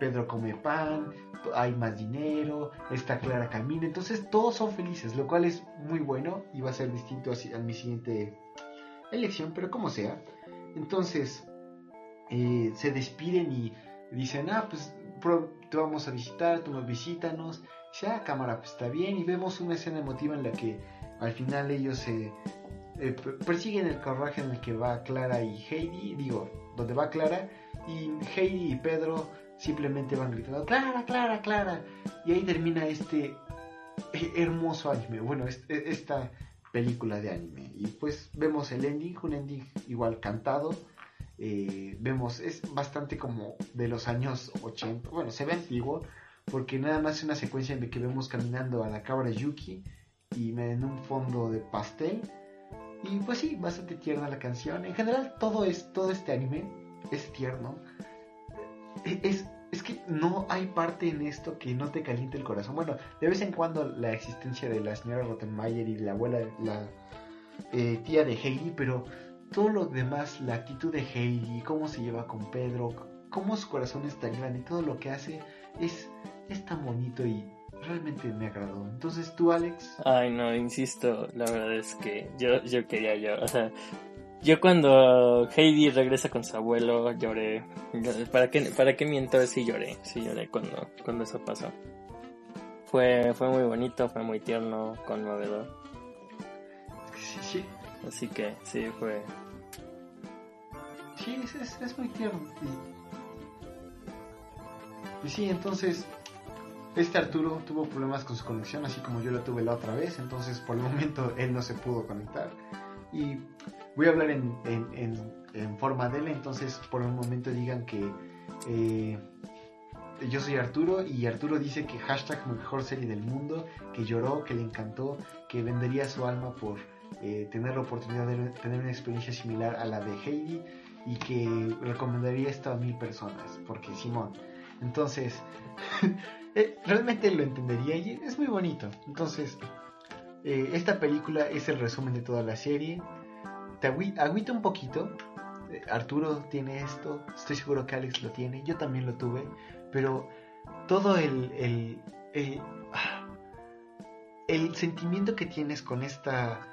Pedro come pan, hay más dinero, está Clara camina. Entonces todos son felices, lo cual es muy bueno y va a ser distinto a, mi siguiente elección, pero como sea. Entonces eh, se despiden y dicen, ah, pues te vamos a visitar, tú nos visítanos sea cámara, pues está bien. Y vemos una escena emotiva en la que al final ellos se eh, persiguen el carruaje en el que va Clara y Heidi, digo, donde va Clara, y Heidi y Pedro simplemente van gritando, Clara, Clara, Clara. Y ahí termina este hermoso anime, bueno, esta película de anime. Y pues vemos el ending, un ending igual cantado. Eh, vemos, es bastante como de los años 80, bueno, se ve antiguo, porque nada más es una secuencia en la que vemos caminando a la cabra Yuki y en un fondo de pastel. Y pues sí, bastante tierna la canción. En general todo es todo este anime es tierno. E-, es, es que no hay parte en esto que no te caliente el corazón. Bueno, de vez en cuando la existencia de la señora Rottenmeier y la abuela, la eh, tía de Heidi, pero todo lo demás, la actitud de Heidi, cómo se lleva con Pedro, cómo su corazón es tan grande todo lo que hace es es tan bonito y realmente me agradó. Entonces tú, Alex. Ay, no, insisto, la verdad es que yo, yo quería yo, o sea, yo cuando Heidi regresa con su abuelo lloré. ¿Para qué, para qué miento? Sí lloré, sí lloré cuando, cuando eso pasó. Fue, fue muy bonito, fue muy tierno, conmovedor. Sí, sí. Así que sí, fue... Sí, es, es, es muy tierno. Y, y sí, entonces este Arturo tuvo problemas con su conexión, así como yo lo tuve la otra vez, entonces por el momento él no se pudo conectar. Y voy a hablar en, forma de él, entonces por un momento digan que eh, yo soy Arturo y Arturo dice que hashtag mejor serie del mundo, que lloró, que le encantó, que vendería su alma por eh, tener la oportunidad de tener una experiencia similar a la de Heidi y que recomendaría esto a mil personas, porque Simón. Entonces, [LAUGHS] eh, realmente lo entendería y es muy bonito. Entonces, eh, esta película es el resumen de toda la serie. Te agüita un poquito. Eh, Arturo tiene esto, estoy seguro que Alex lo tiene, yo también lo tuve, pero todo el, el, el, el sentimiento que tienes con esta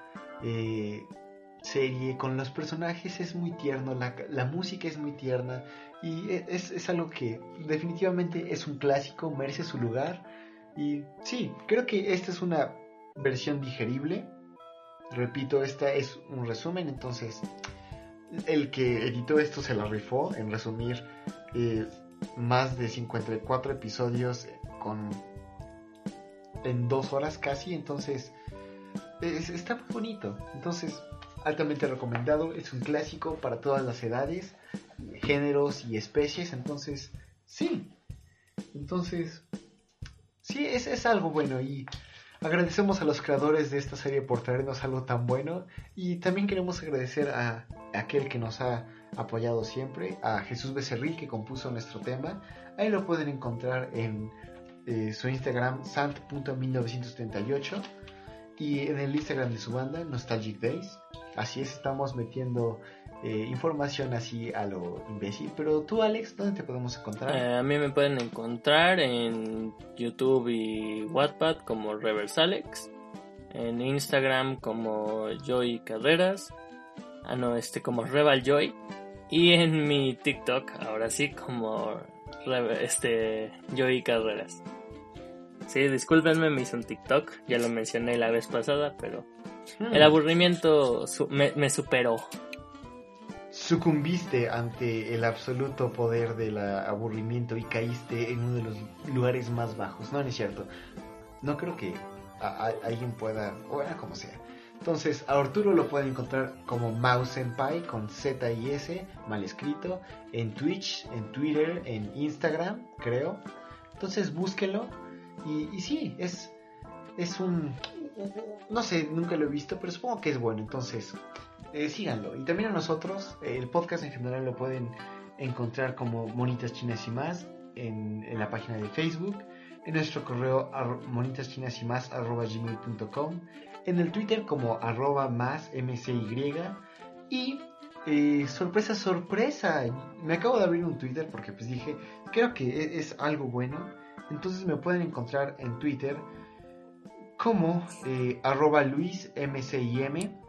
serie, con los personajes es muy tierno, la, la música es muy tierna y es, es, algo que definitivamente es un clásico, merece su lugar y sí, creo que esta es una versión digerible. Repito, esta es un resumen, entonces el que editó esto se la rifó en resumir eh, más de 54 episodios con en dos horas casi, entonces es, está muy bonito. Entonces, altamente recomendado, es un clásico para todas las edades, géneros y especies, entonces, sí. Entonces, sí, es, es algo bueno y agradecemos a los creadores de esta serie por traernos algo tan bueno y también queremos agradecer a aquel que nos ha apoyado siempre, a Jesús Becerril que compuso nuestro tema. Ahí lo pueden encontrar en eh, su Instagram sant.1938 y en el Instagram de su banda Nostalgic Days. Así es, estamos metiendo eh, información así a lo imbécil. Pero tú, Alex, ¿dónde te podemos encontrar? Eh, a mí me pueden encontrar en YouTube y Wattpad como Reverse Alex. En Instagram como Joy Carreras. Ah, no, este como Rebel Joy. Y en mi TikTok, ahora sí, como este Joy Carreras. Sí, discúlpenme, me hice un TikTok, ya lo mencioné la vez pasada, pero hmm. el aburrimiento su me, me, superó. Sucumbiste ante el absoluto poder del aburrimiento y caíste en uno de los lugares más bajos. No, no es cierto. No creo que alguien pueda, bueno, como sea. Entonces, a Arturo lo pueden encontrar como Mouse Senpai con Z y S, mal escrito, en Twitch, en Twitter, en Instagram, creo. Entonces, búsquelo y, y sí, es, es un... No sé, nunca lo he visto, pero supongo que es bueno. Entonces, eh, síganlo. Y también a nosotros, eh, el podcast en general lo pueden encontrar como Monitas Chinas y más en, la página de Facebook, en nuestro correo monitaschinasymas y más arroba gmail.com, en el Twitter como arroba más mcy y eh, sorpresa, sorpresa, me acabo de abrir un Twitter porque pues dije, creo que es, es algo bueno entonces me pueden encontrar en Twitter como eh, arroba luismcim.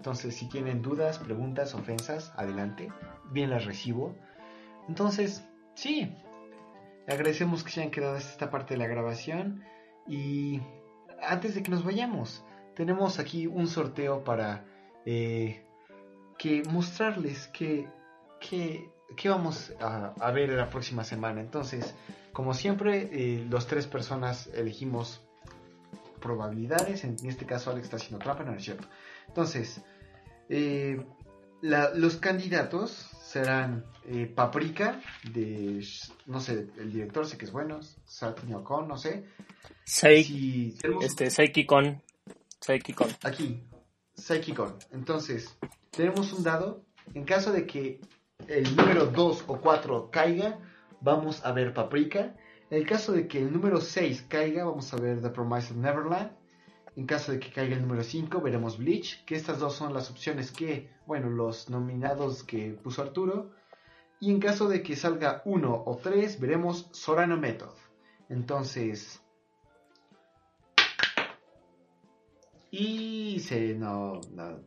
Entonces si tienen dudas, preguntas, ofensas, adelante. Bien las recibo. Entonces, sí. Agradecemos que se hayan quedado hasta esta parte de la grabación. Y antes de que nos vayamos, tenemos aquí un sorteo para eh, que mostrarles que, vamos a, a ver la próxima semana. Entonces, como siempre, eh, los tres personas elegimos probabilidades. En este caso, Alex está haciendo trampa, no es cierto. Entonces, eh, la, los candidatos serán eh, Paprika, de. No sé, el director sé que es bueno. Satnio Con, no sé. Sai, si tenemos... Este. Aquí, Saikikon. Entonces, tenemos un dado. En caso de que el número 2 o 4 caiga, vamos a ver Paprika. En el caso de que el número 6 caiga, vamos a ver The Promise of Neverland. En caso de que caiga el número 5, veremos Bleach, que estas dos son las opciones que, bueno, los nominados que puso Arturo. Y en caso de que salga 1 o 3, veremos Sorano Method. Entonces, Y se... No, no,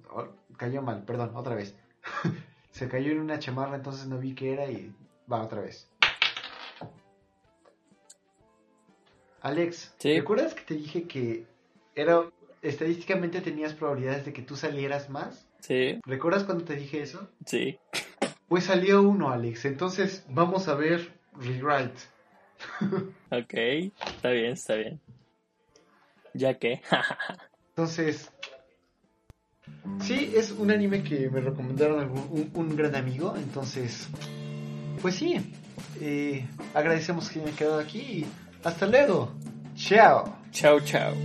cayó mal, perdón, otra vez. [LAUGHS] se cayó en una chamarra, entonces no vi qué era y va otra vez. Alex, Sí. ¿recuerdas que te dije que era estadísticamente tenías probabilidades de que tú salieras más? Sí, ¿Recuerdas cuando te dije eso? sí. Pues salió uno, Alex. Entonces vamos a ver Rewrite. [LAUGHS] Ok, está bien, está bien. Ya que. [LAUGHS] Entonces, sí, es un anime que me recomendaron algún- un, un gran amigo. Entonces, pues sí, eh, agradecemos que hayan quedado aquí y hasta luego. Chao. chao, chao.